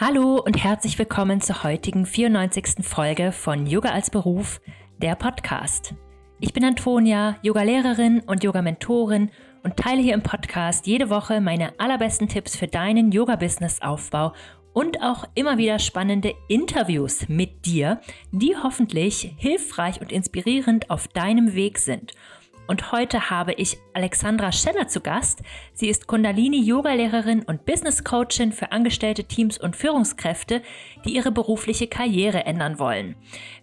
Hallo und herzlich willkommen zur heutigen 94. Folge von Yoga als Beruf, der Podcast. Ich bin Antonia, Yogalehrerin und Yoga-Mentorin und teile hier im Podcast jede Woche meine allerbesten Tipps für deinen Yoga-Business-Aufbau und auch immer wieder spannende Interviews mit dir, die hoffentlich hilfreich und inspirierend auf deinem Weg sind – und heute habe ich Alexandra Scheller zu Gast. Sie ist Kundalini-Yoga-Lehrerin und Business-Coachin für angestellte Teams und Führungskräfte, die ihre berufliche Karriere ändern wollen.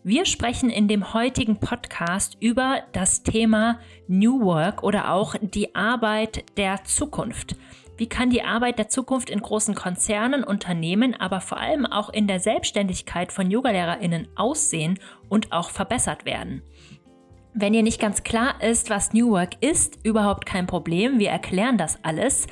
Wir sprechen in dem heutigen Podcast über das Thema New Work oder auch die Arbeit der Zukunft. Wie kann die Arbeit der Zukunft in großen Konzernen, Unternehmen, aber vor allem auch in der Selbstständigkeit von Yogalehrerinnen aussehen und auch verbessert werden? Wenn dir nicht ganz klar ist, was New Work ist, überhaupt kein Problem. Wir erklären das alles.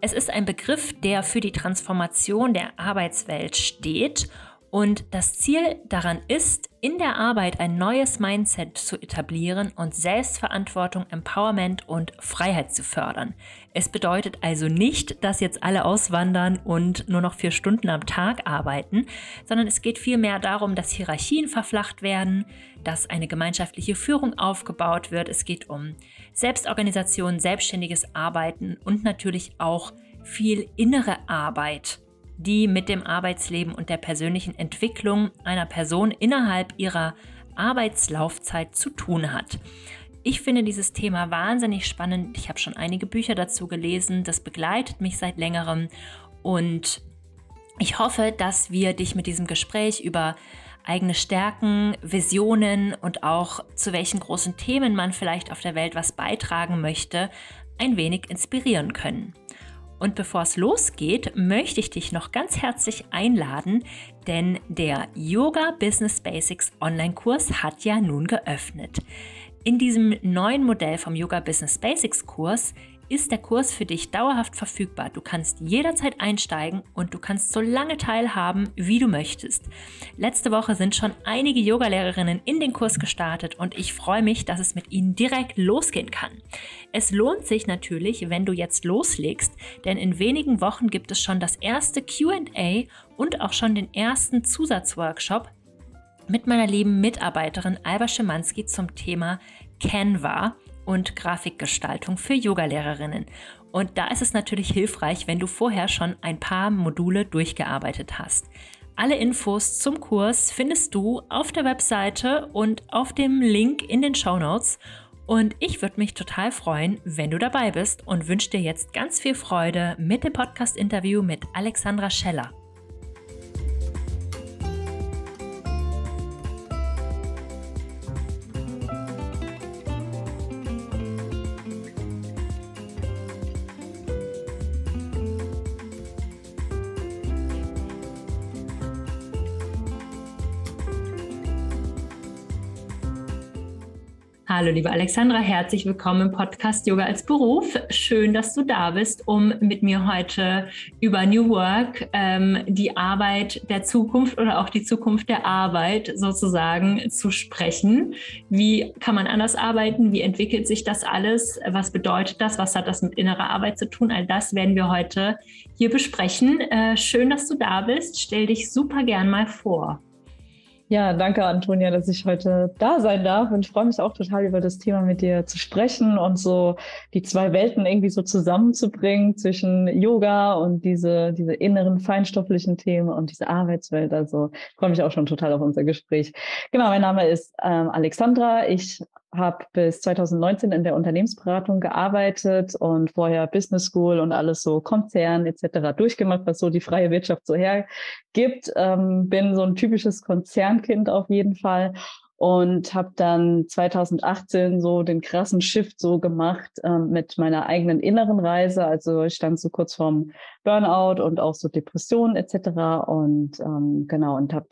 Es ist ein Begriff, der für die Transformation der Arbeitswelt steht und das Ziel daran ist, in der Arbeit ein neues Mindset zu etablieren und Selbstverantwortung, Empowerment und Freiheit zu fördern. Es bedeutet also nicht, dass jetzt alle auswandern und nur noch vier Stunden am Tag arbeiten, sondern es geht vielmehr darum, dass Hierarchien verflacht werden, dass eine gemeinschaftliche Führung aufgebaut wird. Es geht um Selbstorganisation, selbstständiges Arbeiten und natürlich auch viel innere Arbeit die mit dem Arbeitsleben und der persönlichen Entwicklung einer Person innerhalb ihrer Arbeitslaufzeit zu tun hat. Ich finde dieses Thema wahnsinnig spannend. Ich habe schon einige Bücher dazu gelesen. Das begleitet mich seit längerem und ich hoffe, dass wir dich mit diesem Gespräch über eigene Stärken, Visionen und auch zu welchen großen Themen man vielleicht auf der Welt was beitragen möchte, ein wenig inspirieren können. Und bevor es losgeht, möchte ich dich noch ganz herzlich einladen, denn der Yoga Business Basics Online-Kurs hat ja nun geöffnet. In diesem neuen Modell vom Yoga Business Basics Kurs ist der Kurs für dich dauerhaft verfügbar. Du kannst jederzeit einsteigen und du kannst so lange teilhaben, wie du möchtest. Letzte Woche sind schon einige Yogalehrerinnen in den Kurs gestartet und ich freue mich, dass es mit ihnen direkt losgehen kann. Es lohnt sich natürlich, wenn du jetzt loslegst, denn in wenigen Wochen gibt es schon das erste QA und auch schon den ersten Zusatzworkshop mit meiner lieben Mitarbeiterin Alba Schimanski zum Thema Canva und Grafikgestaltung für Yogalehrerinnen. Und da ist es natürlich hilfreich, wenn du vorher schon ein paar Module durchgearbeitet hast. Alle Infos zum Kurs findest du auf der Webseite und auf dem Link in den Show Notes. Und ich würde mich total freuen, wenn du dabei bist und wünsche dir jetzt ganz viel Freude mit dem Podcast-Interview mit Alexandra Scheller. Hallo, liebe Alexandra, herzlich willkommen im Podcast Yoga als Beruf. Schön, dass du da bist, um mit mir heute über New Work, ähm, die Arbeit der Zukunft oder auch die Zukunft der Arbeit sozusagen zu sprechen. Wie kann man anders arbeiten? Wie entwickelt sich das alles? Was bedeutet das? Was hat das mit innerer Arbeit zu tun? All das werden wir heute hier besprechen. Äh, schön, dass du da bist. Stell dich super gern mal vor. Ja, danke Antonia, dass ich heute da sein darf und ich freue mich auch total über das Thema mit dir zu sprechen und so die zwei Welten irgendwie so zusammenzubringen zwischen Yoga und diese, diese inneren feinstofflichen Themen und diese Arbeitswelt. Also ich freue mich auch schon total auf unser Gespräch. Genau, mein Name ist ähm, Alexandra. Ich habe bis 2019 in der Unternehmensberatung gearbeitet und vorher Business School und alles so Konzern etc. durchgemacht, was so die freie Wirtschaft so hergibt. Ähm, bin so ein typisches Konzernkind auf jeden Fall und habe dann 2018 so den krassen Shift so gemacht ähm, mit meiner eigenen inneren Reise. Also ich stand so kurz vorm Burnout und auch so Depressionen etc. Und ähm, genau und habe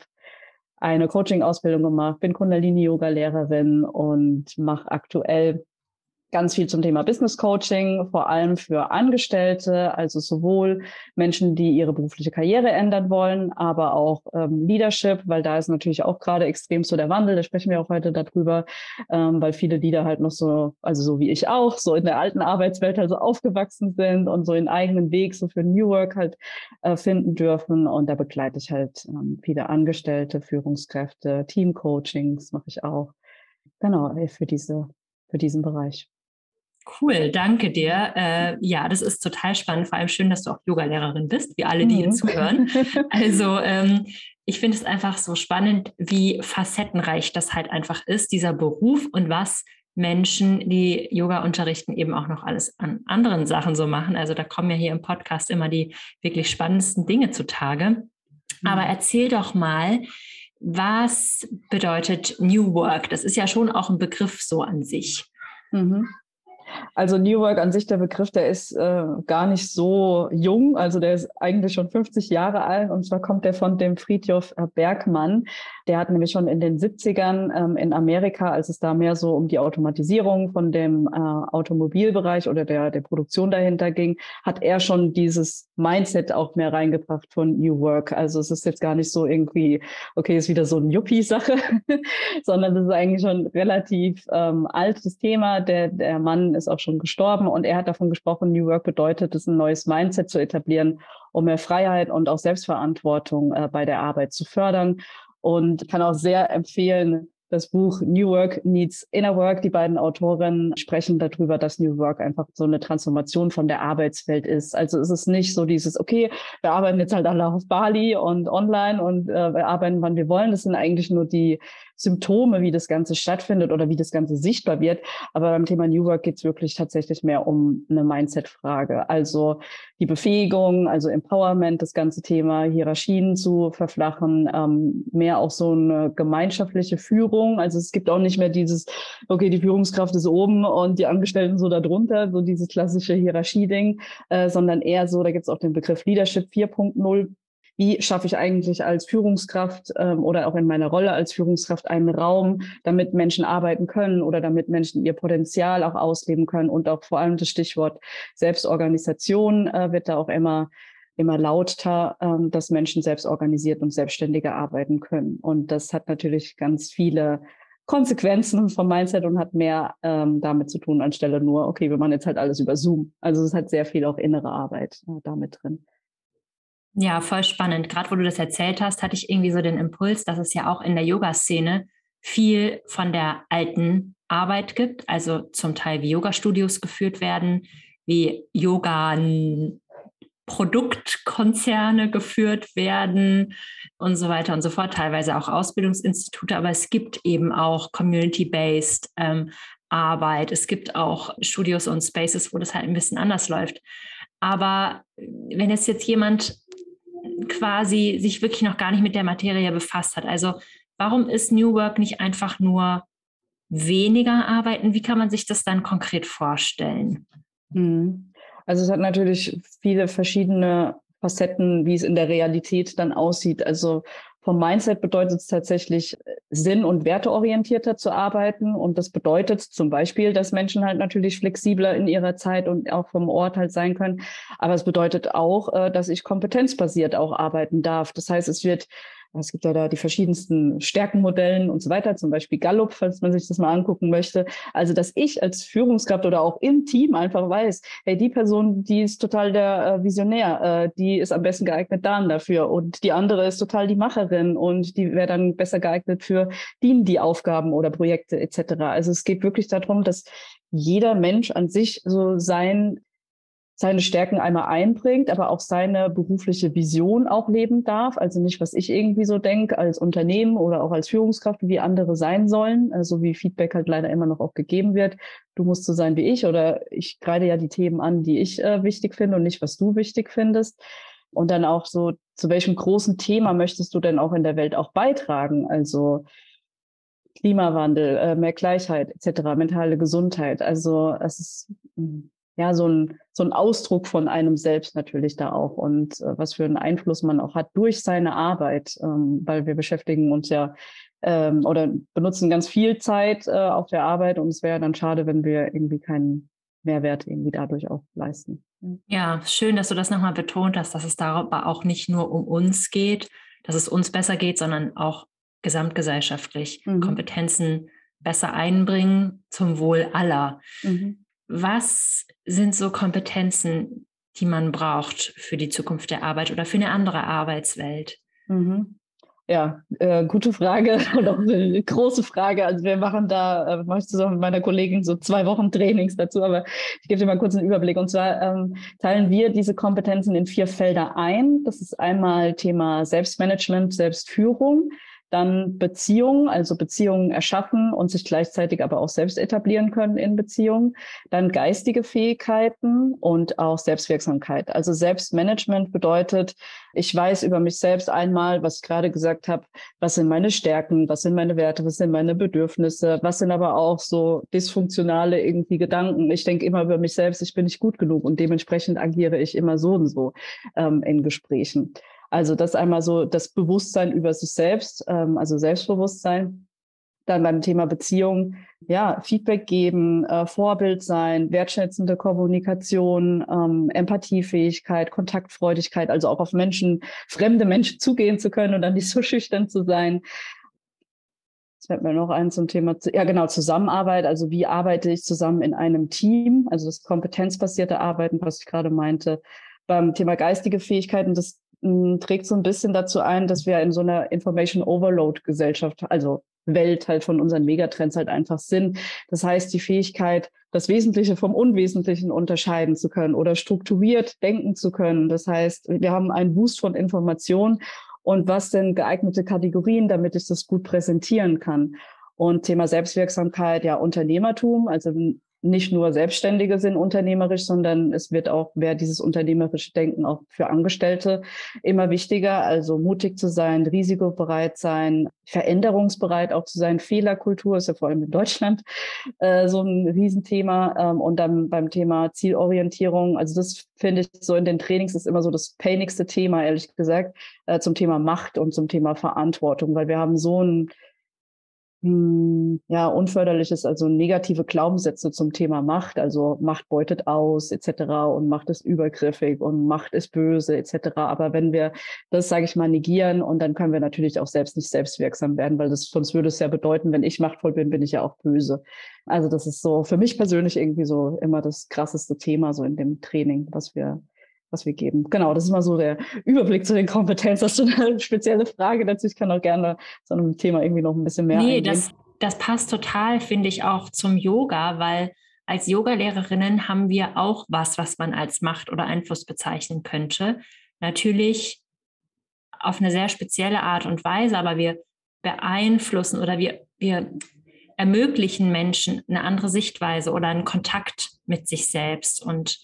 eine Coaching-Ausbildung gemacht, bin Kundalini-Yoga-Lehrerin und mache aktuell ganz viel zum Thema Business Coaching, vor allem für Angestellte, also sowohl Menschen, die ihre berufliche Karriere ändern wollen, aber auch ähm, Leadership, weil da ist natürlich auch gerade extrem so der Wandel, da sprechen wir auch heute darüber, ähm, weil viele Leader halt noch so, also so wie ich auch, so in der alten Arbeitswelt halt so aufgewachsen sind und so ihren eigenen Weg so für New Work halt äh, finden dürfen. Und da begleite ich halt ähm, viele Angestellte, Führungskräfte, Teamcoachings mache ich auch. Genau, für diese, für diesen Bereich. Cool, danke dir. Äh, ja, das ist total spannend. Vor allem schön, dass du auch Yogalehrerin bist, wie alle, die hier mhm. zuhören. Also ähm, ich finde es einfach so spannend, wie facettenreich das halt einfach ist, dieser Beruf und was Menschen, die Yoga unterrichten, eben auch noch alles an anderen Sachen so machen. Also da kommen ja hier im Podcast immer die wirklich spannendsten Dinge zutage. Mhm. Aber erzähl doch mal, was bedeutet New Work? Das ist ja schon auch ein Begriff so an sich. Mhm. Also New Work an sich, der Begriff, der ist äh, gar nicht so jung. Also der ist eigentlich schon 50 Jahre alt. Und zwar kommt der von dem Friedhof äh, Bergmann. Der hat nämlich schon in den 70ern ähm, in Amerika, als es da mehr so um die Automatisierung von dem äh, Automobilbereich oder der, der Produktion dahinter ging, hat er schon dieses Mindset auch mehr reingebracht von New Work. Also es ist jetzt gar nicht so irgendwie, okay, ist wieder so eine Yuppie-Sache, sondern das ist eigentlich schon relativ ähm, altes Thema. Der, der Mann ist auch schon gestorben und er hat davon gesprochen, New Work bedeutet es, ein neues Mindset zu etablieren, um mehr Freiheit und auch Selbstverantwortung äh, bei der Arbeit zu fördern. Und kann auch sehr empfehlen, das Buch New Work Needs Inner Work. Die beiden Autorinnen sprechen darüber, dass New Work einfach so eine Transformation von der Arbeitswelt ist. Also es ist nicht so dieses, okay, wir arbeiten jetzt halt alle auf Bali und online und äh, wir arbeiten, wann wir wollen. Das sind eigentlich nur die Symptome, wie das Ganze stattfindet oder wie das Ganze sichtbar wird. Aber beim Thema New Work geht es wirklich tatsächlich mehr um eine Mindset-Frage. Also die Befähigung, also Empowerment, das ganze Thema Hierarchien zu verflachen, ähm, mehr auch so eine gemeinschaftliche Führung. Also es gibt auch nicht mehr dieses, okay, die Führungskraft ist oben und die Angestellten so darunter, so dieses klassische Hierarchie-Ding, äh, sondern eher so, da gibt es auch den Begriff Leadership 4.0 wie schaffe ich eigentlich als Führungskraft ähm, oder auch in meiner Rolle als Führungskraft einen Raum, damit Menschen arbeiten können oder damit Menschen ihr Potenzial auch ausleben können und auch vor allem das Stichwort Selbstorganisation äh, wird da auch immer immer lauter, ähm, dass Menschen selbst organisiert und selbstständiger arbeiten können. Und das hat natürlich ganz viele Konsequenzen vom Mindset und hat mehr ähm, damit zu tun, anstelle nur, okay, wir machen jetzt halt alles über Zoom. Also es hat sehr viel auch innere Arbeit äh, damit drin. Ja, voll spannend. Gerade wo du das erzählt hast, hatte ich irgendwie so den Impuls, dass es ja auch in der Yoga-Szene viel von der alten Arbeit gibt, also zum Teil wie Yoga-Studios geführt werden, wie Yoga Produktkonzerne geführt werden und so weiter und so fort, teilweise auch Ausbildungsinstitute, aber es gibt eben auch Community-based ähm, Arbeit. Es gibt auch Studios und Spaces, wo das halt ein bisschen anders läuft. Aber wenn jetzt jetzt jemand quasi sich wirklich noch gar nicht mit der Materie befasst hat. Also warum ist New Work nicht einfach nur weniger arbeiten? Wie kann man sich das dann konkret vorstellen? Hm. Also es hat natürlich viele verschiedene Facetten, wie es in der Realität dann aussieht. Also vom Mindset bedeutet es tatsächlich, sinn- und werteorientierter zu arbeiten. Und das bedeutet zum Beispiel, dass Menschen halt natürlich flexibler in ihrer Zeit und auch vom Ort halt sein können. Aber es bedeutet auch, äh, dass ich kompetenzbasiert auch arbeiten darf. Das heißt, es wird es gibt ja da die verschiedensten Stärkenmodellen und so weiter, zum Beispiel Gallup, falls man sich das mal angucken möchte. Also, dass ich als Führungskraft oder auch im Team einfach weiß, hey, die Person, die ist total der äh, Visionär, äh, die ist am besten geeignet dann dafür und die andere ist total die Macherin und die wäre dann besser geeignet für die, die Aufgaben oder Projekte etc. Also es geht wirklich darum, dass jeder Mensch an sich so sein seine Stärken einmal einbringt, aber auch seine berufliche Vision auch leben darf. Also nicht, was ich irgendwie so denke als Unternehmen oder auch als Führungskraft, wie andere sein sollen, also wie Feedback halt leider immer noch auch gegeben wird. Du musst so sein wie ich oder ich greide ja die Themen an, die ich äh, wichtig finde und nicht, was du wichtig findest. Und dann auch so, zu welchem großen Thema möchtest du denn auch in der Welt auch beitragen? Also Klimawandel, äh, mehr Gleichheit etc., mentale Gesundheit. Also es ist hm, ja, so ein, so ein Ausdruck von einem selbst natürlich da auch und äh, was für einen Einfluss man auch hat durch seine Arbeit, ähm, weil wir beschäftigen uns ja ähm, oder benutzen ganz viel Zeit äh, auf der Arbeit und es wäre dann schade, wenn wir irgendwie keinen Mehrwert irgendwie dadurch auch leisten. Ja, schön, dass du das nochmal betont hast, dass es darüber auch nicht nur um uns geht, dass es uns besser geht, sondern auch gesamtgesellschaftlich mhm. Kompetenzen besser einbringen zum Wohl aller. Mhm. Was sind so Kompetenzen, die man braucht für die Zukunft der Arbeit oder für eine andere Arbeitswelt? Mhm. Ja, äh, gute Frage und auch eine große Frage. Also wir machen da, äh, mache ich zusammen mit meiner Kollegin so zwei Wochen Trainings dazu, aber ich gebe dir mal kurz einen Überblick. Und zwar ähm, teilen wir diese Kompetenzen in vier Felder ein. Das ist einmal Thema Selbstmanagement, Selbstführung dann Beziehungen, also Beziehungen erschaffen und sich gleichzeitig aber auch selbst etablieren können in Beziehungen, dann geistige Fähigkeiten und auch Selbstwirksamkeit. Also Selbstmanagement bedeutet, ich weiß über mich selbst einmal, was ich gerade gesagt habe, was sind meine Stärken, was sind meine Werte, was sind meine Bedürfnisse, was sind aber auch so dysfunktionale irgendwie Gedanken. Ich denke immer über mich selbst, ich bin nicht gut genug und dementsprechend agiere ich immer so und so ähm, in Gesprächen. Also das einmal so das Bewusstsein über sich selbst, ähm, also Selbstbewusstsein. Dann beim Thema Beziehung, ja, Feedback geben, äh, Vorbild sein, wertschätzende Kommunikation, ähm, Empathiefähigkeit, Kontaktfreudigkeit, also auch auf Menschen, fremde Menschen zugehen zu können und dann nicht so schüchtern zu sein. Jetzt fällt mir noch ein zum Thema, ja genau, Zusammenarbeit. Also wie arbeite ich zusammen in einem Team? Also das kompetenzbasierte Arbeiten, was ich gerade meinte. Beim Thema geistige Fähigkeiten, das trägt so ein bisschen dazu ein, dass wir in so einer Information Overload Gesellschaft, also Welt halt von unseren Megatrends halt einfach sind. Das heißt, die Fähigkeit, das Wesentliche vom Unwesentlichen unterscheiden zu können oder strukturiert denken zu können. Das heißt, wir haben einen Boost von Informationen und was denn geeignete Kategorien, damit ich das gut präsentieren kann. Und Thema Selbstwirksamkeit, ja, Unternehmertum, also nicht nur Selbstständige sind unternehmerisch, sondern es wird auch, wer dieses unternehmerische Denken auch für Angestellte immer wichtiger. Also mutig zu sein, risikobereit sein, veränderungsbereit auch zu sein. Fehlerkultur ist ja vor allem in Deutschland äh, so ein Riesenthema. Ähm, und dann beim Thema Zielorientierung, also das finde ich so in den Trainings ist immer so das painigste Thema, ehrlich gesagt, äh, zum Thema Macht und zum Thema Verantwortung, weil wir haben so ein hm, ja, unförderliches, also negative Glaubenssätze zum Thema Macht, also Macht beutet aus etc. und Macht ist übergriffig und Macht ist böse etc. Aber wenn wir das, sage ich mal, negieren und dann können wir natürlich auch selbst nicht selbstwirksam werden, weil das sonst würde es ja bedeuten, wenn ich machtvoll bin, bin ich ja auch böse. Also das ist so für mich persönlich irgendwie so immer das krasseste Thema so in dem Training, was wir was wir geben. Genau, das ist mal so der Überblick zu den Kompetenzen. Hast du eine spezielle Frage dazu? Ich kann auch gerne zu einem Thema irgendwie noch ein bisschen mehr nee, eingehen. Das, das passt total, finde ich, auch zum Yoga, weil als Yogalehrerinnen haben wir auch was, was man als Macht oder Einfluss bezeichnen könnte. Natürlich auf eine sehr spezielle Art und Weise, aber wir beeinflussen oder wir, wir ermöglichen Menschen eine andere Sichtweise oder einen Kontakt mit sich selbst. Und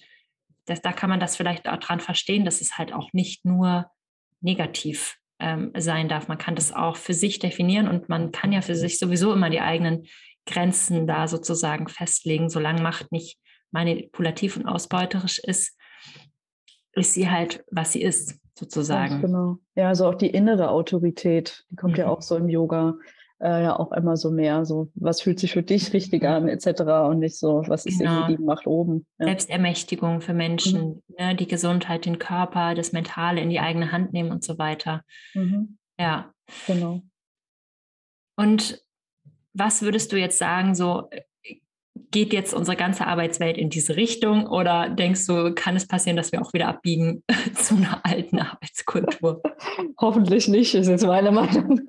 das, da kann man das vielleicht daran verstehen, dass es halt auch nicht nur negativ ähm, sein darf. Man kann das auch für sich definieren und man kann ja für sich sowieso immer die eigenen Grenzen da sozusagen festlegen. Solange Macht nicht manipulativ und ausbeuterisch ist, ist sie halt, was sie ist, sozusagen. Ja, genau. Ja, also auch die innere Autorität, die kommt mhm. ja auch so im Yoga äh, ja auch immer so mehr so, was fühlt sich für dich richtig an, etc. und nicht so, was ist genau. irgendwie die Macht oben. Ja. Selbstermächtigung für Menschen, mhm. ne, die Gesundheit, den Körper, das Mentale in die eigene Hand nehmen und so weiter. Mhm. Ja. Genau. Und was würdest du jetzt sagen, so geht jetzt unsere ganze Arbeitswelt in diese Richtung oder denkst du, kann es passieren, dass wir auch wieder abbiegen zu einer alten Arbeitskultur? Hoffentlich nicht, ist jetzt meine Meinung.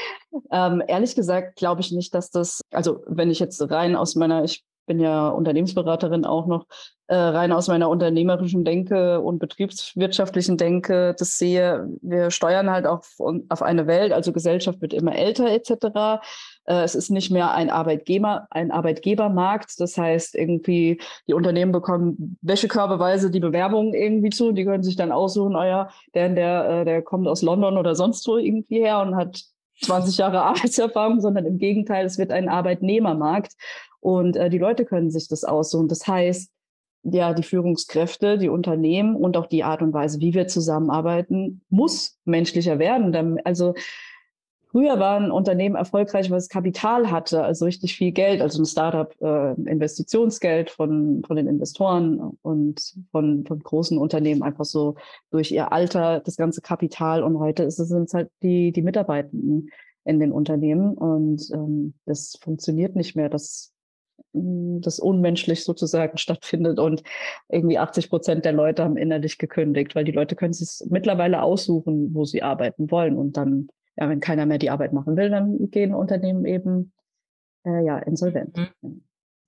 ähm, ehrlich gesagt glaube ich nicht, dass das, also wenn ich jetzt rein aus meiner, ich bin ja Unternehmensberaterin auch noch, äh, rein aus meiner unternehmerischen Denke und betriebswirtschaftlichen Denke das sehe, wir steuern halt auf, auf eine Welt, also Gesellschaft wird immer älter etc. Äh, es ist nicht mehr ein Arbeitgeber, ein Arbeitgebermarkt. Das heißt, irgendwie die Unternehmen bekommen wäschekörbeweise die Bewerbungen irgendwie zu. Die können sich dann aussuchen, oh der, der, äh, der kommt aus London oder sonst wo irgendwie her und hat 20 Jahre Arbeitserfahrung, sondern im Gegenteil, es wird ein Arbeitnehmermarkt und äh, die Leute können sich das aussuchen. Das heißt, ja, die Führungskräfte, die Unternehmen und auch die Art und Weise, wie wir zusammenarbeiten, muss menschlicher werden. Also Früher war ein Unternehmen erfolgreich, weil es Kapital hatte, also richtig viel Geld, also ein Startup, äh, Investitionsgeld von, von den Investoren und von, von großen Unternehmen einfach so durch ihr Alter, das ganze Kapital. Und heute ist es halt die, die Mitarbeitenden in den Unternehmen. Und ähm, das funktioniert nicht mehr, dass das unmenschlich sozusagen stattfindet und irgendwie 80 Prozent der Leute haben innerlich gekündigt, weil die Leute können sich mittlerweile aussuchen, wo sie arbeiten wollen und dann ja, wenn keiner mehr die Arbeit machen will, dann gehen Unternehmen eben äh, ja insolvent. Mhm.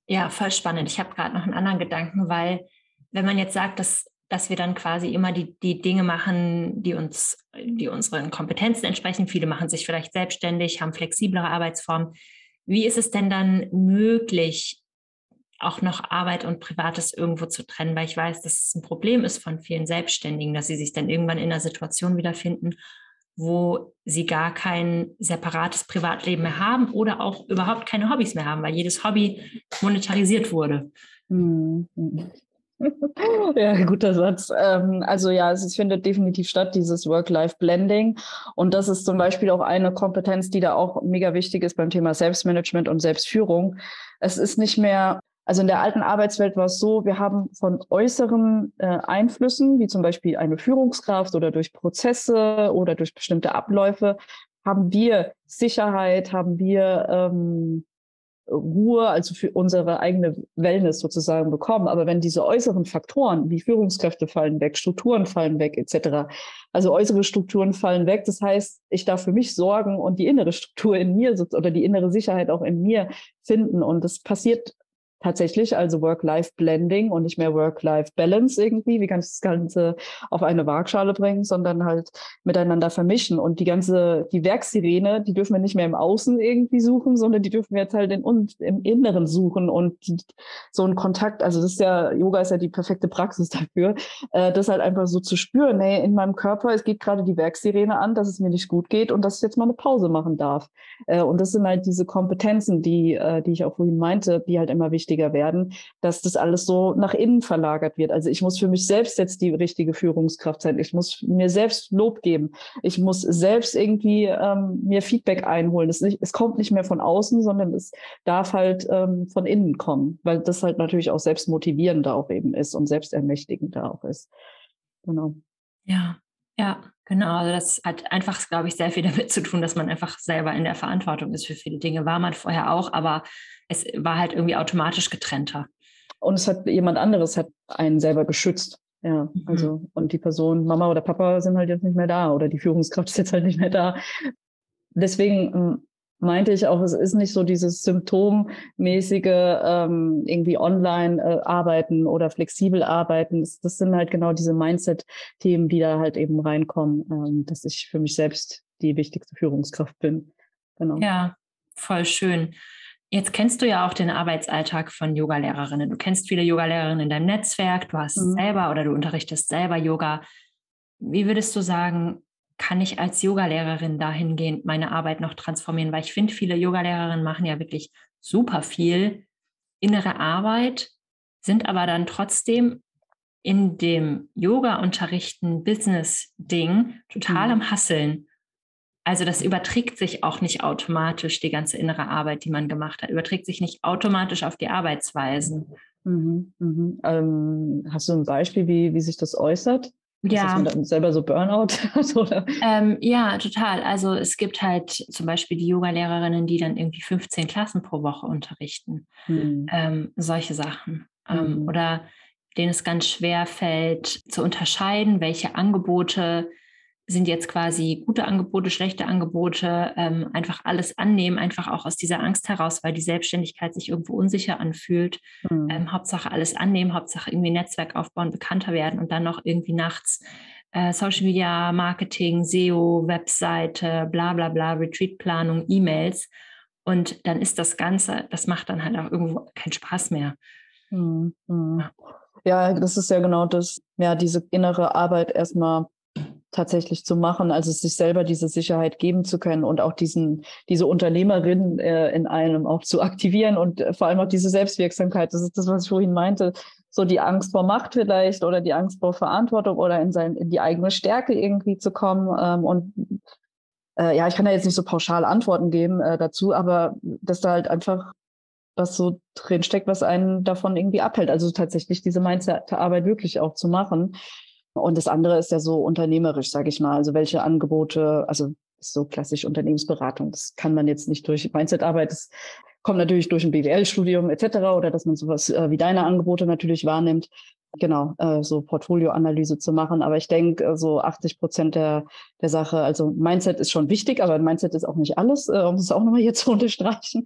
Ja, voll spannend. Ich habe gerade noch einen anderen Gedanken, weil wenn man jetzt sagt, dass, dass wir dann quasi immer die, die Dinge machen, die uns, die unseren Kompetenzen entsprechen, viele machen sich vielleicht selbstständig, haben flexiblere Arbeitsformen. Wie ist es denn dann möglich, auch noch Arbeit und Privates irgendwo zu trennen, weil ich weiß, dass es ein Problem ist von vielen Selbstständigen, dass sie sich dann irgendwann in einer Situation wiederfinden, wo sie gar kein separates Privatleben mehr haben oder auch überhaupt keine Hobbys mehr haben, weil jedes Hobby monetarisiert wurde. Mhm. Ja, guter Satz. Ähm, also ja, es findet definitiv statt, dieses Work-Life-Blending. Und das ist zum Beispiel auch eine Kompetenz, die da auch mega wichtig ist beim Thema Selbstmanagement und Selbstführung. Es ist nicht mehr also in der alten Arbeitswelt war es so, wir haben von äußeren äh, Einflüssen, wie zum Beispiel eine Führungskraft oder durch Prozesse oder durch bestimmte Abläufe, haben wir Sicherheit, haben wir ähm, Ruhe, also für unsere eigene Wellness sozusagen bekommen. Aber wenn diese äußeren Faktoren wie Führungskräfte fallen weg, Strukturen fallen weg, etc., also äußere Strukturen fallen weg, das heißt, ich darf für mich sorgen und die innere Struktur in mir oder die innere Sicherheit auch in mir finden. Und das passiert tatsächlich, also Work-Life-Blending und nicht mehr Work-Life-Balance irgendwie. Wie kann ich das Ganze auf eine Waagschale bringen, sondern halt miteinander vermischen. Und die ganze, die Werksirene, die dürfen wir nicht mehr im Außen irgendwie suchen, sondern die dürfen wir jetzt halt in im Inneren suchen. Und die, so ein Kontakt, also das ist ja, Yoga ist ja die perfekte Praxis dafür, äh, das halt einfach so zu spüren, hey, in meinem Körper, es geht gerade die Werksirene an, dass es mir nicht gut geht und dass ich jetzt mal eine Pause machen darf. Äh, und das sind halt diese Kompetenzen, die, äh, die ich auch vorhin meinte, die halt immer wichtig wichtiger werden, dass das alles so nach innen verlagert wird. Also ich muss für mich selbst jetzt die richtige Führungskraft sein. Ich muss mir selbst Lob geben. Ich muss selbst irgendwie ähm, mir Feedback einholen. Es, nicht, es kommt nicht mehr von außen, sondern es darf halt ähm, von innen kommen, weil das halt natürlich auch selbst motivierender auch eben ist und selbstermächtigender auch ist. Genau. Ja, ja, genau. Also das hat einfach, glaube ich, sehr viel damit zu tun, dass man einfach selber in der Verantwortung ist für viele Dinge. War man vorher auch, aber es war halt irgendwie automatisch getrennter. Und es hat jemand anderes hat einen selber geschützt. Ja, mhm. also und die Person, Mama oder Papa sind halt jetzt nicht mehr da oder die Führungskraft ist jetzt halt nicht mehr da. Deswegen ähm, meinte ich auch, es ist nicht so dieses symptommäßige ähm, irgendwie online äh, arbeiten oder flexibel arbeiten. Das, das, sind halt genau diese Mindset-Themen, die da halt eben reinkommen, ähm, dass ich für mich selbst die wichtigste Führungskraft bin. Genau. Ja, voll schön. Jetzt kennst du ja auch den Arbeitsalltag von Yogalehrerinnen. Du kennst viele Yogalehrerinnen in deinem Netzwerk, du hast mhm. selber oder du unterrichtest selber Yoga. Wie würdest du sagen, kann ich als Yogalehrerin dahingehend meine Arbeit noch transformieren? Weil ich finde, viele Yogalehrerinnen machen ja wirklich super viel innere Arbeit, sind aber dann trotzdem in dem Yoga-Unterrichten Business-Ding total mhm. am Hasseln also das überträgt sich auch nicht automatisch, die ganze innere Arbeit, die man gemacht hat, überträgt sich nicht automatisch auf die Arbeitsweisen. Mhm, mhm. Ähm, hast du ein Beispiel, wie, wie sich das äußert? Ja. Dass man selber so Burnout hat? Ähm, ja, total. Also es gibt halt zum Beispiel die Yoga-Lehrerinnen, die dann irgendwie 15 Klassen pro Woche unterrichten. Mhm. Ähm, solche Sachen. Ähm, mhm. oder denen es ganz schwer fällt zu unterscheiden, welche Angebote sind jetzt quasi gute Angebote, schlechte Angebote, ähm, einfach alles annehmen, einfach auch aus dieser Angst heraus, weil die Selbstständigkeit sich irgendwo unsicher anfühlt. Mhm. Ähm, Hauptsache alles annehmen, Hauptsache irgendwie Netzwerk aufbauen, bekannter werden und dann noch irgendwie nachts äh, Social Media, Marketing, SEO, Webseite, bla bla bla, Retreatplanung, E-Mails. Und dann ist das Ganze, das macht dann halt auch irgendwo keinen Spaß mehr. Mhm. Ja. ja, das ist ja genau das, ja, diese innere Arbeit erstmal tatsächlich zu machen, also sich selber diese Sicherheit geben zu können und auch diesen, diese Unternehmerin äh, in einem auch zu aktivieren und äh, vor allem auch diese Selbstwirksamkeit. Das ist das, was ich vorhin meinte. So die Angst vor Macht vielleicht oder die Angst vor Verantwortung oder in sein, in die eigene Stärke irgendwie zu kommen. Ähm, und äh, ja, ich kann da jetzt nicht so pauschal Antworten geben äh, dazu, aber dass da halt einfach was so drin steckt, was einen davon irgendwie abhält. Also tatsächlich diese Mindset-Arbeit wirklich auch zu machen. Und das andere ist ja so unternehmerisch, sage ich mal. Also welche Angebote, also so klassisch Unternehmensberatung. Das kann man jetzt nicht durch Mindset-Arbeit. Das kommt natürlich durch ein BWL-Studium etc. oder dass man sowas äh, wie deine Angebote natürlich wahrnimmt genau, äh, so Portfolioanalyse zu machen. Aber ich denke, äh, so 80 Prozent der, der Sache, also Mindset ist schon wichtig, aber Mindset ist auch nicht alles, äh, um es auch nochmal hier zu unterstreichen.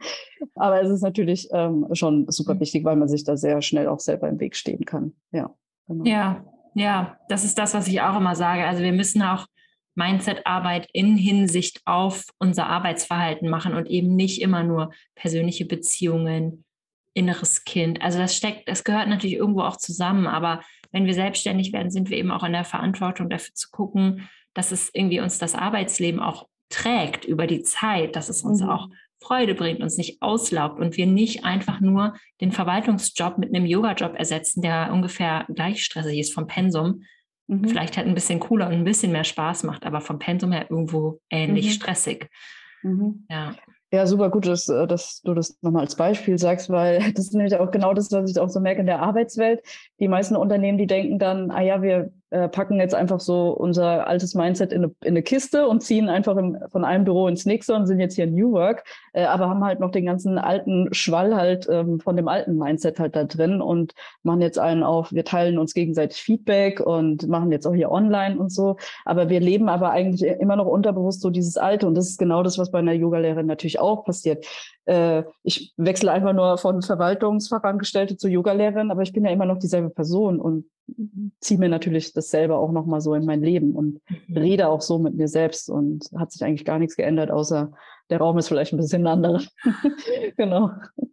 Aber es ist natürlich ähm, schon super mhm. wichtig, weil man sich da sehr schnell auch selber im Weg stehen kann. Ja, genau. Ja, ja, das ist das, was ich auch immer sage. Also wir müssen auch Mindset-Arbeit in Hinsicht auf unser Arbeitsverhalten machen und eben nicht immer nur persönliche Beziehungen, inneres Kind. Also das steckt, das gehört natürlich irgendwo auch zusammen, aber wenn wir selbstständig werden, sind wir eben auch in der Verantwortung dafür zu gucken, dass es irgendwie uns das Arbeitsleben auch trägt über die Zeit, dass es uns mhm. auch Freude bringt, uns nicht auslaugt und wir nicht einfach nur den Verwaltungsjob mit einem Yoga-Job ersetzen, der ungefähr gleich stressig ist vom Pensum. Mhm. Vielleicht halt ein bisschen cooler und ein bisschen mehr Spaß macht, aber vom Pensum her irgendwo ähnlich mhm. stressig. Mhm. Ja. Ja, super gut, dass, äh, dass du das nochmal als Beispiel sagst, weil das ist nämlich auch genau das, was ich auch so merke in der Arbeitswelt. Die meisten Unternehmen, die denken dann, ah ja, wir äh, packen jetzt einfach so unser altes Mindset in eine, in eine Kiste und ziehen einfach im, von einem Büro ins nächste und sind jetzt hier in New Work, äh, aber haben halt noch den ganzen alten Schwall halt ähm, von dem alten Mindset halt da drin und machen jetzt einen auf, wir teilen uns gegenseitig Feedback und machen jetzt auch hier online und so. Aber wir leben aber eigentlich immer noch unterbewusst so dieses Alte und das ist genau das, was bei einer Yogalehrerin natürlich auch passiert. Äh, ich wechsle einfach nur von Verwaltungsfachangestellte zu Yogalehrerin, aber ich bin ja immer noch dieselbe Person und ziehe mir natürlich dasselbe auch nochmal so in mein Leben und mhm. rede auch so mit mir selbst und hat sich eigentlich gar nichts geändert, außer der Raum ist vielleicht ein bisschen anderer. genau.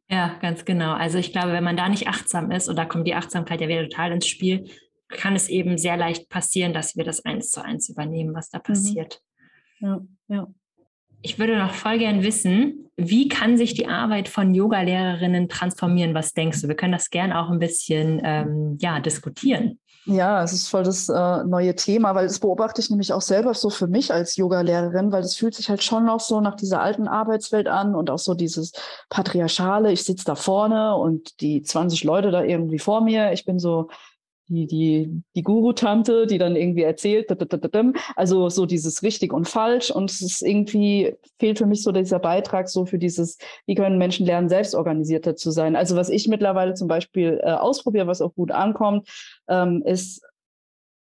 Ja, ganz genau. Also ich glaube, wenn man da nicht achtsam ist, und da kommt die Achtsamkeit ja wieder total ins Spiel, kann es eben sehr leicht passieren, dass wir das eins zu eins übernehmen, was da mhm. passiert. Ja, ja. Ich würde noch voll gern wissen, wie kann sich die Arbeit von Yoga-Lehrerinnen transformieren? Was denkst du? Wir können das gern auch ein bisschen ähm, ja, diskutieren. Ja, es ist voll das äh, neue Thema, weil das beobachte ich nämlich auch selber so für mich als Yoga-Lehrerin, weil es fühlt sich halt schon noch so nach dieser alten Arbeitswelt an und auch so dieses Patriarchale. Ich sitze da vorne und die 20 Leute da irgendwie vor mir. Ich bin so die, die, die Guru-Tante, die dann irgendwie erzählt, also so dieses richtig und falsch. Und es ist irgendwie, fehlt für mich so dieser Beitrag so für dieses, wie können Menschen lernen, selbstorganisierter zu sein. Also was ich mittlerweile zum Beispiel äh, ausprobiere, was auch gut ankommt, ähm, ist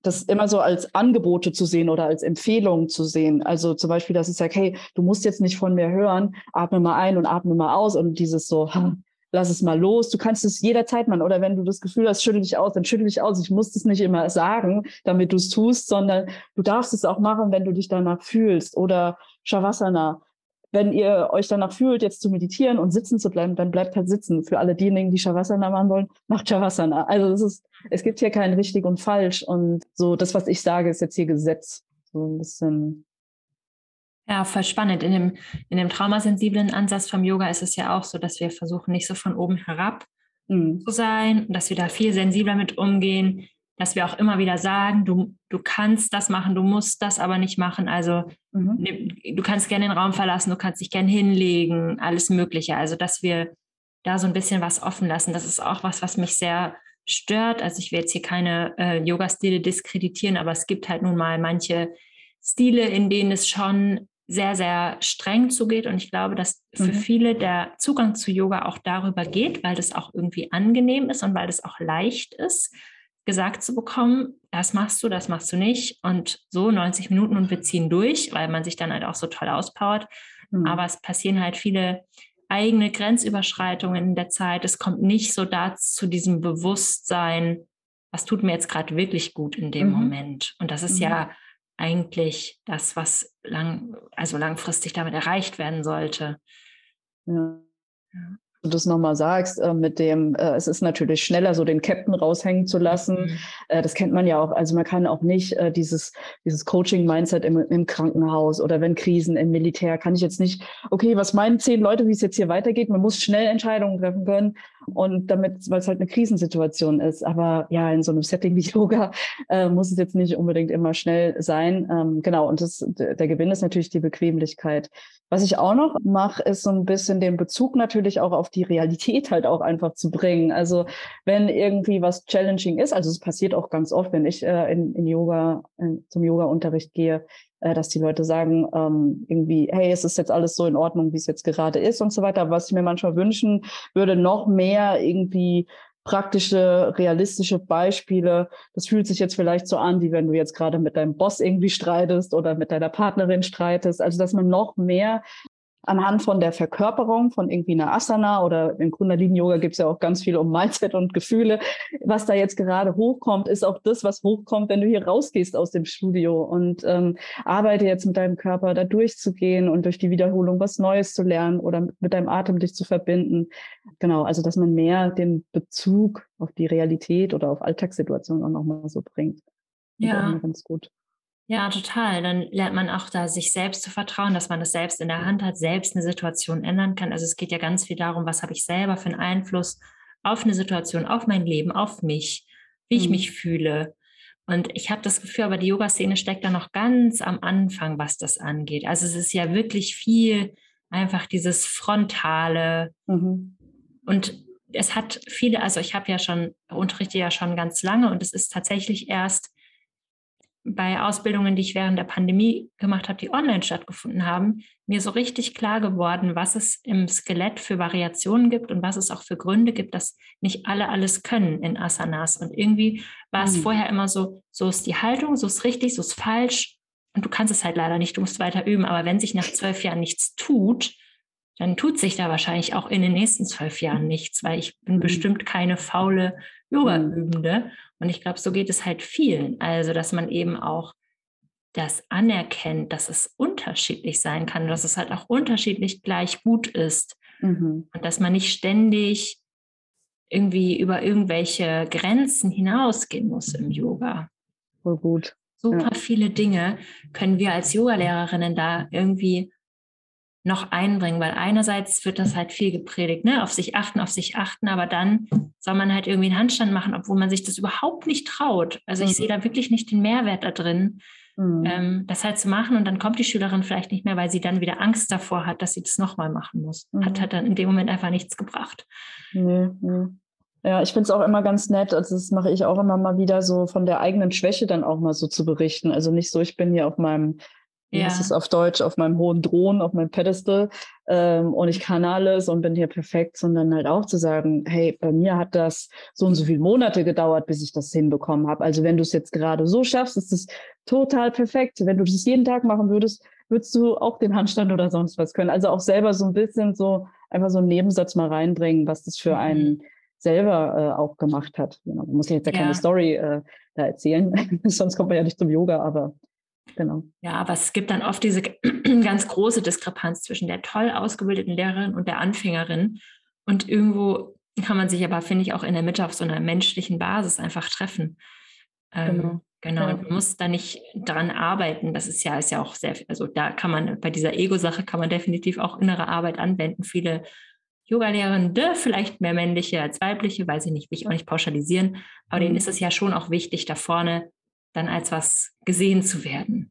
das immer so als Angebote zu sehen oder als Empfehlungen zu sehen. Also zum Beispiel, dass ich sage, hey, du musst jetzt nicht von mir hören, atme mal ein und atme mal aus und dieses so, hm, lass es mal los. Du kannst es jederzeit machen. Oder wenn du das Gefühl hast, schüttel dich aus, dann schüttel dich aus. Ich muss das nicht immer sagen, damit du es tust, sondern du darfst es auch machen, wenn du dich danach fühlst. Oder Shavasana. Wenn ihr euch danach fühlt, jetzt zu meditieren und sitzen zu bleiben, dann bleibt halt sitzen. Für alle diejenigen, die Shavasana machen wollen, macht Shavasana. Also es ist, es gibt hier kein richtig und falsch. Und so das, was ich sage, ist jetzt hier Gesetz. So ein bisschen ja, voll spannend. In dem, in dem traumasensiblen Ansatz vom Yoga ist es ja auch so, dass wir versuchen, nicht so von oben herab mhm. zu sein, dass wir da viel sensibler mit umgehen, dass wir auch immer wieder sagen, du, du kannst das machen, du musst das aber nicht machen. Also mhm. du kannst gerne den Raum verlassen, du kannst dich gerne hinlegen, alles Mögliche. Also dass wir da so ein bisschen was offen lassen. Das ist auch was, was mich sehr stört. Also ich will jetzt hier keine äh, Yoga-Stile diskreditieren, aber es gibt halt nun mal manche Stile, in denen es schon sehr, sehr streng zugeht. Und ich glaube, dass für mhm. viele der Zugang zu Yoga auch darüber geht, weil das auch irgendwie angenehm ist und weil das auch leicht ist, gesagt zu bekommen, das machst du, das machst du nicht. Und so 90 Minuten und wir ziehen durch, weil man sich dann halt auch so toll auspowert. Mhm. Aber es passieren halt viele eigene Grenzüberschreitungen in der Zeit. Es kommt nicht so dazu zu diesem Bewusstsein, was tut mir jetzt gerade wirklich gut in dem mhm. Moment. Und das ist ja eigentlich das, was lang, also langfristig damit erreicht werden sollte. Ja. ja. Du das nochmal sagst, äh, mit dem, äh, es ist natürlich schneller, so den Captain raushängen zu lassen. Mhm. Äh, das kennt man ja auch. Also man kann auch nicht äh, dieses, dieses Coaching-Mindset im, im Krankenhaus oder wenn Krisen im Militär, kann ich jetzt nicht, okay, was meinen zehn Leute, wie es jetzt hier weitergeht? Man muss schnell Entscheidungen treffen können und damit, weil es halt eine Krisensituation ist. Aber ja, in so einem Setting wie Yoga äh, muss es jetzt nicht unbedingt immer schnell sein. Ähm, genau, und das, der Gewinn ist natürlich die Bequemlichkeit. Was ich auch noch mache, ist so ein bisschen den Bezug natürlich auch auf die Realität halt auch einfach zu bringen. Also wenn irgendwie was challenging ist, also es passiert auch ganz oft, wenn ich äh, in, in Yoga, in, zum Yoga-Unterricht gehe, dass die Leute sagen, ähm, irgendwie, hey, es ist jetzt alles so in Ordnung, wie es jetzt gerade ist und so weiter. Was ich mir manchmal wünschen würde, noch mehr irgendwie praktische, realistische Beispiele. Das fühlt sich jetzt vielleicht so an, wie wenn du jetzt gerade mit deinem Boss irgendwie streitest oder mit deiner Partnerin streitest. Also, dass man noch mehr anhand von der Verkörperung von irgendwie einer Asana oder im Kundalini-Yoga gibt es ja auch ganz viel um Mindset und Gefühle. Was da jetzt gerade hochkommt, ist auch das, was hochkommt, wenn du hier rausgehst aus dem Studio und ähm, arbeite jetzt mit deinem Körper, da durchzugehen und durch die Wiederholung was Neues zu lernen oder mit deinem Atem dich zu verbinden. Genau, also dass man mehr den Bezug auf die Realität oder auf Alltagssituationen auch nochmal so bringt. Ja. Ganz gut. Ja, total. Dann lernt man auch da, sich selbst zu vertrauen, dass man das selbst in der Hand hat, selbst eine Situation ändern kann. Also es geht ja ganz viel darum, was habe ich selber für einen Einfluss auf eine Situation, auf mein Leben, auf mich, wie mhm. ich mich fühle. Und ich habe das Gefühl, aber die Yoga-Szene steckt da noch ganz am Anfang, was das angeht. Also es ist ja wirklich viel einfach dieses Frontale. Mhm. Und es hat viele, also ich habe ja schon, unterrichte ja schon ganz lange und es ist tatsächlich erst bei Ausbildungen, die ich während der Pandemie gemacht habe, die online stattgefunden haben, mir so richtig klar geworden, was es im Skelett für Variationen gibt und was es auch für Gründe gibt, dass nicht alle alles können in Asanas. Und irgendwie war mhm. es vorher immer so, so ist die Haltung, so ist richtig, so ist falsch. Und du kannst es halt leider nicht, du musst weiter üben. Aber wenn sich nach zwölf Jahren nichts tut, dann tut sich da wahrscheinlich auch in den nächsten zwölf Jahren nichts, weil ich bin mhm. bestimmt keine faule Yoga-Übende. Und ich glaube, so geht es halt vielen. Also, dass man eben auch das anerkennt, dass es unterschiedlich sein kann, dass es halt auch unterschiedlich gleich gut ist. Mhm. Und dass man nicht ständig irgendwie über irgendwelche Grenzen hinausgehen muss im Yoga. Voll gut. Super ja. viele Dinge können wir als Yogalehrerinnen da irgendwie noch einbringen, weil einerseits wird das halt viel gepredigt, ne, auf sich achten, auf sich achten, aber dann soll man halt irgendwie einen Handstand machen, obwohl man sich das überhaupt nicht traut. Also ich mhm. sehe da wirklich nicht den Mehrwert da drin, mhm. ähm, das halt zu machen und dann kommt die Schülerin vielleicht nicht mehr, weil sie dann wieder Angst davor hat, dass sie das nochmal machen muss. Mhm. Hat halt dann in dem Moment einfach nichts gebracht. Nee, nee. Ja, ich finde es auch immer ganz nett, also das mache ich auch immer mal wieder so von der eigenen Schwäche dann auch mal so zu berichten. Also nicht so, ich bin hier auf meinem ja. heißt es auf Deutsch, auf meinem hohen Thron, auf meinem Pedestal ähm, und ich kann alles und bin hier perfekt, sondern halt auch zu sagen, hey, bei mir hat das so und so viele Monate gedauert, bis ich das hinbekommen habe. Also wenn du es jetzt gerade so schaffst, ist es total perfekt. Wenn du das jeden Tag machen würdest, würdest du auch den Handstand oder sonst was können. Also auch selber so ein bisschen so einfach so einen Nebensatz mal reinbringen, was das für mhm. einen selber äh, auch gemacht hat. Genau. Man muss jetzt ja, ja. keine Story äh, da erzählen, sonst kommt man ja nicht zum Yoga, aber Genau. Ja, aber es gibt dann oft diese ganz große Diskrepanz zwischen der toll ausgebildeten Lehrerin und der Anfängerin. Und irgendwo kann man sich aber, finde ich, auch in der Mitte auf so einer menschlichen Basis einfach treffen. Ähm, genau. Genau, und man muss da nicht dran arbeiten. Das ist ja, ist ja auch sehr, also da kann man, bei dieser Ego-Sache kann man definitiv auch innere Arbeit anwenden. Viele Yoga-Lehrende, vielleicht mehr männliche als weibliche, weiß ich nicht, will ich auch nicht pauschalisieren, aber mhm. denen ist es ja schon auch wichtig, da vorne dann als was gesehen zu werden.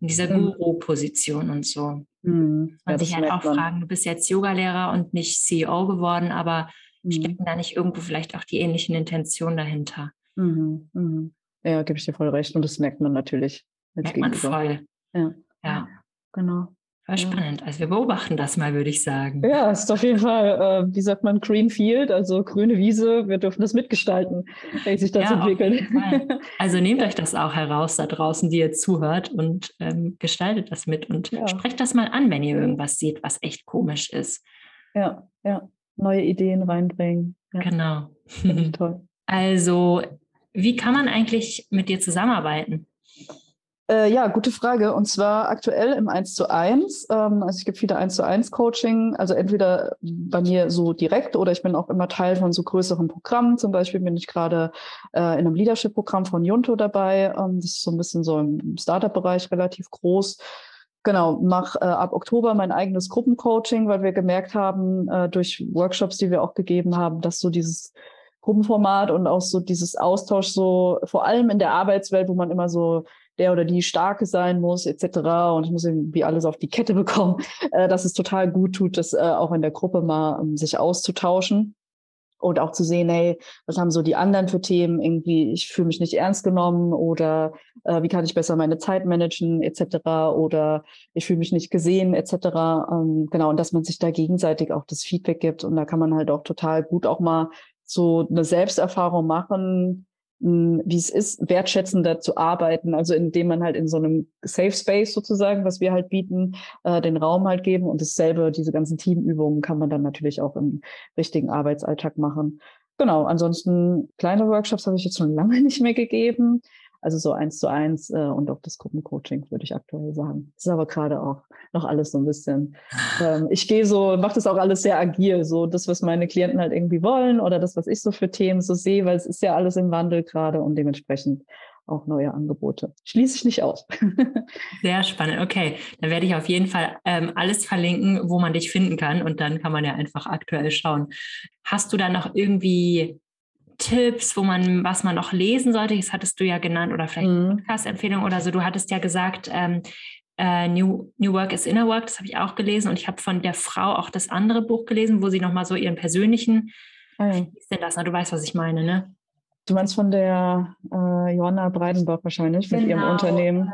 In dieser mhm. Guru-Position und so. Mhm. Ja, sich halt auch man. fragen, du bist jetzt Yogalehrer und nicht CEO geworden, aber mhm. stecken da nicht irgendwo vielleicht auch die ähnlichen Intentionen dahinter? Mhm. mhm. Ja, gebe ich dir voll recht. Und das merkt man natürlich. Merkt man voll. Ja. ja. Genau. War spannend. Also wir beobachten das mal, würde ich sagen. Ja, ist auf jeden Fall, äh, wie sagt man, Green Field, also grüne Wiese. Wir dürfen das mitgestalten, wie sich das ja, entwickelt. Also nehmt euch das auch heraus da draußen, die ihr zuhört und ähm, gestaltet das mit und ja. sprecht das mal an, wenn ihr irgendwas seht, was echt komisch ist. Ja, ja. Neue Ideen reinbringen. Ja. Genau. Toll. Also, wie kann man eigentlich mit dir zusammenarbeiten? Äh, ja, gute Frage. Und zwar aktuell im 1 zu 1. Ähm, also ich gebe viele 1 zu 1 Coaching, also entweder bei mir so direkt oder ich bin auch immer Teil von so größeren Programmen. Zum Beispiel bin ich gerade äh, in einem Leadership-Programm von Junto dabei. Ähm, das ist so ein bisschen so im Startup-Bereich relativ groß. genau, mache äh, ab Oktober mein eigenes Gruppencoaching, weil wir gemerkt haben, äh, durch Workshops, die wir auch gegeben haben, dass so dieses Gruppenformat und auch so dieses Austausch so, vor allem in der Arbeitswelt, wo man immer so der oder die Starke sein muss, etc. Und ich muss irgendwie alles auf die Kette bekommen, äh, dass es total gut tut, das äh, auch in der Gruppe mal um, sich auszutauschen und auch zu sehen, hey, was haben so die anderen für Themen? Irgendwie, ich fühle mich nicht ernst genommen oder äh, wie kann ich besser meine Zeit managen, etc. Oder ich fühle mich nicht gesehen, etc. Ähm, genau, und dass man sich da gegenseitig auch das Feedback gibt. Und da kann man halt auch total gut auch mal so eine Selbsterfahrung machen, wie es ist, wertschätzender zu arbeiten, also indem man halt in so einem Safe Space sozusagen, was wir halt bieten, äh, den Raum halt geben und dasselbe, diese ganzen Teamübungen kann man dann natürlich auch im richtigen Arbeitsalltag machen. Genau, ansonsten kleine Workshops habe ich jetzt schon lange nicht mehr gegeben. Also so eins zu eins äh, und auch das Gruppencoaching, würde ich aktuell sagen. Das ist aber gerade auch noch alles so ein bisschen. Ähm, ich gehe so, mache das auch alles sehr agil, so das, was meine Klienten halt irgendwie wollen oder das, was ich so für Themen so sehe, weil es ist ja alles im Wandel gerade und dementsprechend auch neue Angebote. Schließe ich nicht aus. Sehr spannend. Okay, dann werde ich auf jeden Fall ähm, alles verlinken, wo man dich finden kann und dann kann man ja einfach aktuell schauen. Hast du da noch irgendwie Tipps, wo man, was man noch lesen sollte? Das hattest du ja genannt oder vielleicht mhm. Podcast-Empfehlung oder so. Du hattest ja gesagt, ähm, äh, New, New Work is Inner Work, das habe ich auch gelesen und ich habe von der Frau auch das andere Buch gelesen, wo sie nochmal so ihren persönlichen, mhm. wie ist denn das? Na, du weißt, was ich meine, ne? Du meinst von der äh, Johanna Breidenbach wahrscheinlich, mit genau. ihrem Unternehmen.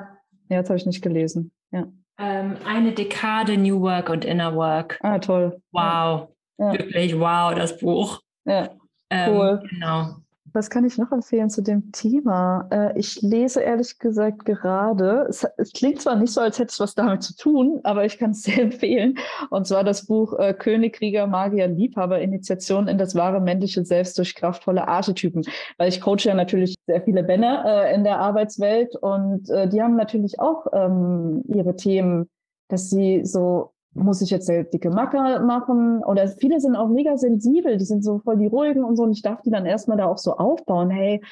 Ja, das habe ich nicht gelesen. Ja. Ähm, eine Dekade New Work und Inner Work. Ah, toll. Wow. Ja. Wirklich, wow, das Buch. Ja. Cool. Ähm, genau. Was kann ich noch empfehlen zu dem Thema? Äh, ich lese ehrlich gesagt gerade, es, es, klingt zwar nicht so, als hätte es was damit zu tun, aber ich kann es sehr empfehlen. Und zwar das Buch äh, König, Krieger, Magier, Liebhaber, Initiation in das wahre männliche Selbst durch kraftvolle Archetypen. Weil ich coache ja natürlich sehr viele Männer äh, in der Arbeitswelt und äh, die haben natürlich auch ähm, ihre Themen, dass sie so muss ich jetzt eine dicke Macke machen? Oder viele sind auch mega sensibel, die sind so voll die ruhigen und so. Und ich darf die dann erstmal da auch so aufbauen. Hey,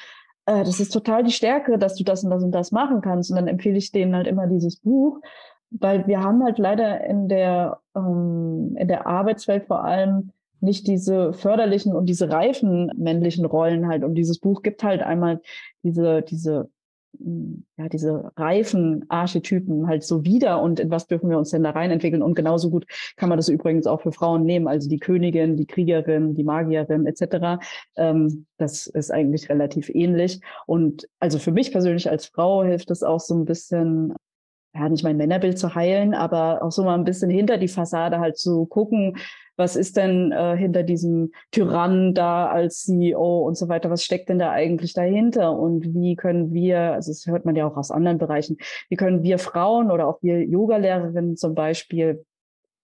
äh, das ist total die Stärke, dass du das und das und das machen kannst. Und dann empfehle ich denen halt immer dieses Buch, weil wir haben halt leider in der, ähm, in der Arbeitswelt vor allem nicht diese förderlichen und diese reifen männlichen Rollen halt. Und dieses Buch gibt halt einmal diese, diese ja, diese reifen Archetypen halt so wieder und in was dürfen wir uns denn da rein entwickeln? Und genauso gut kann man das übrigens auch für Frauen nehmen, also die Königin, die Kriegerin, die Magierin etc. Ähm, das ist eigentlich relativ ähnlich. Und also für mich persönlich als Frau hilft es auch so ein bisschen, ja, nicht mein Männerbild zu heilen, aber auch so mal ein bisschen hinter die Fassade halt zu gucken, was ist denn äh, hinter diesem Tyrannen da als CEO und so weiter, was steckt denn da eigentlich dahinter und wie können wir, also das hört man ja auch aus anderen Bereichen, wie können wir Frauen oder auch wir Yogalehrerinnen zum Beispiel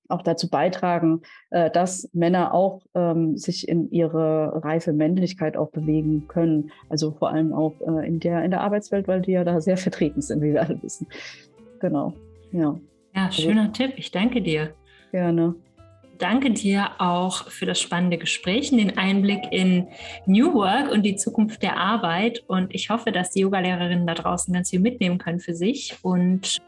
auch dazu beitragen, äh, dass Männer auch ähm, sich in ihre reife Männlichkeit auch bewegen können. Also vor allem auch äh, in der in der Arbeitswelt, weil die ja da sehr vertreten sind, wie wir alle wissen. Genau. Ja. Ja, also schöner also, Tipp. Ich danke dir. Gerne danke dir auch für das spannende Gespräch und den Einblick in New Work und die Zukunft der Arbeit. Und ich hoffe, dass die Yogalehrerinnen da draußen ganz viel mitnehmen können für sich. Und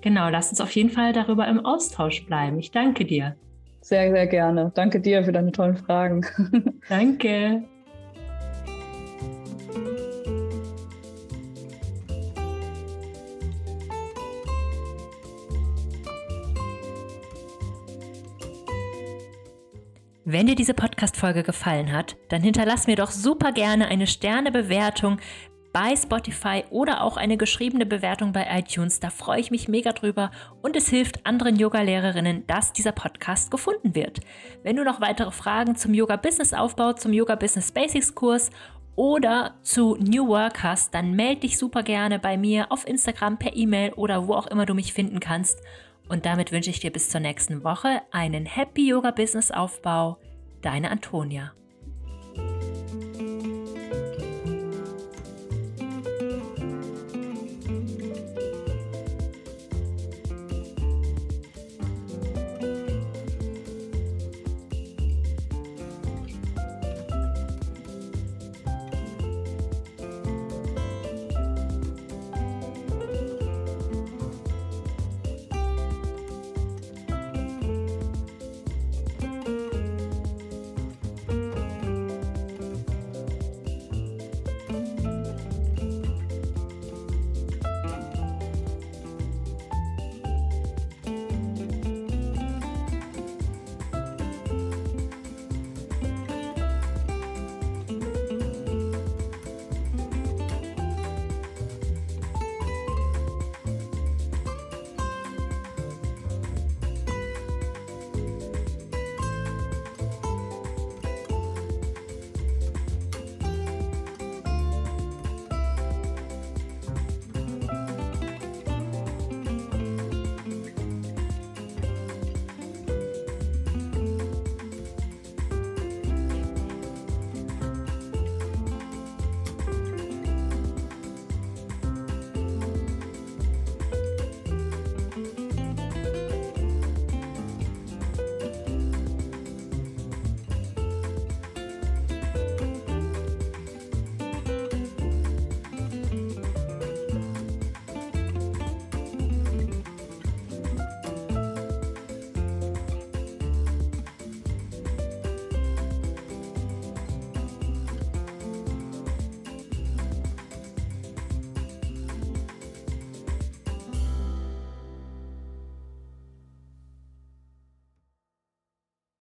genau, lass uns auf jeden Fall darüber im Austausch bleiben. Ich danke dir. Sehr, sehr gerne. Danke dir für deine tollen Fragen. danke. Wenn dir diese Podcast-Folge gefallen hat, dann hinterlass mir doch super gerne eine Sternebewertung bei Spotify oder auch eine geschriebene Bewertung bei iTunes. Da freue ich mich mega drüber und es hilft anderen Yoga-Lehrerinnen, dass dieser Podcast gefunden wird. Wenn du noch weitere Fragen zum Yoga-Business-Aufbau, zum Yoga-Business-Basics-Kurs oder zu New Work hast, dann melde dich super gerne bei mir auf Instagram, per E-Mail oder wo auch immer du mich finden kannst. Und damit wünsche ich dir bis zur nächsten Woche einen Happy Yoga Business Aufbau. Deine Antonia.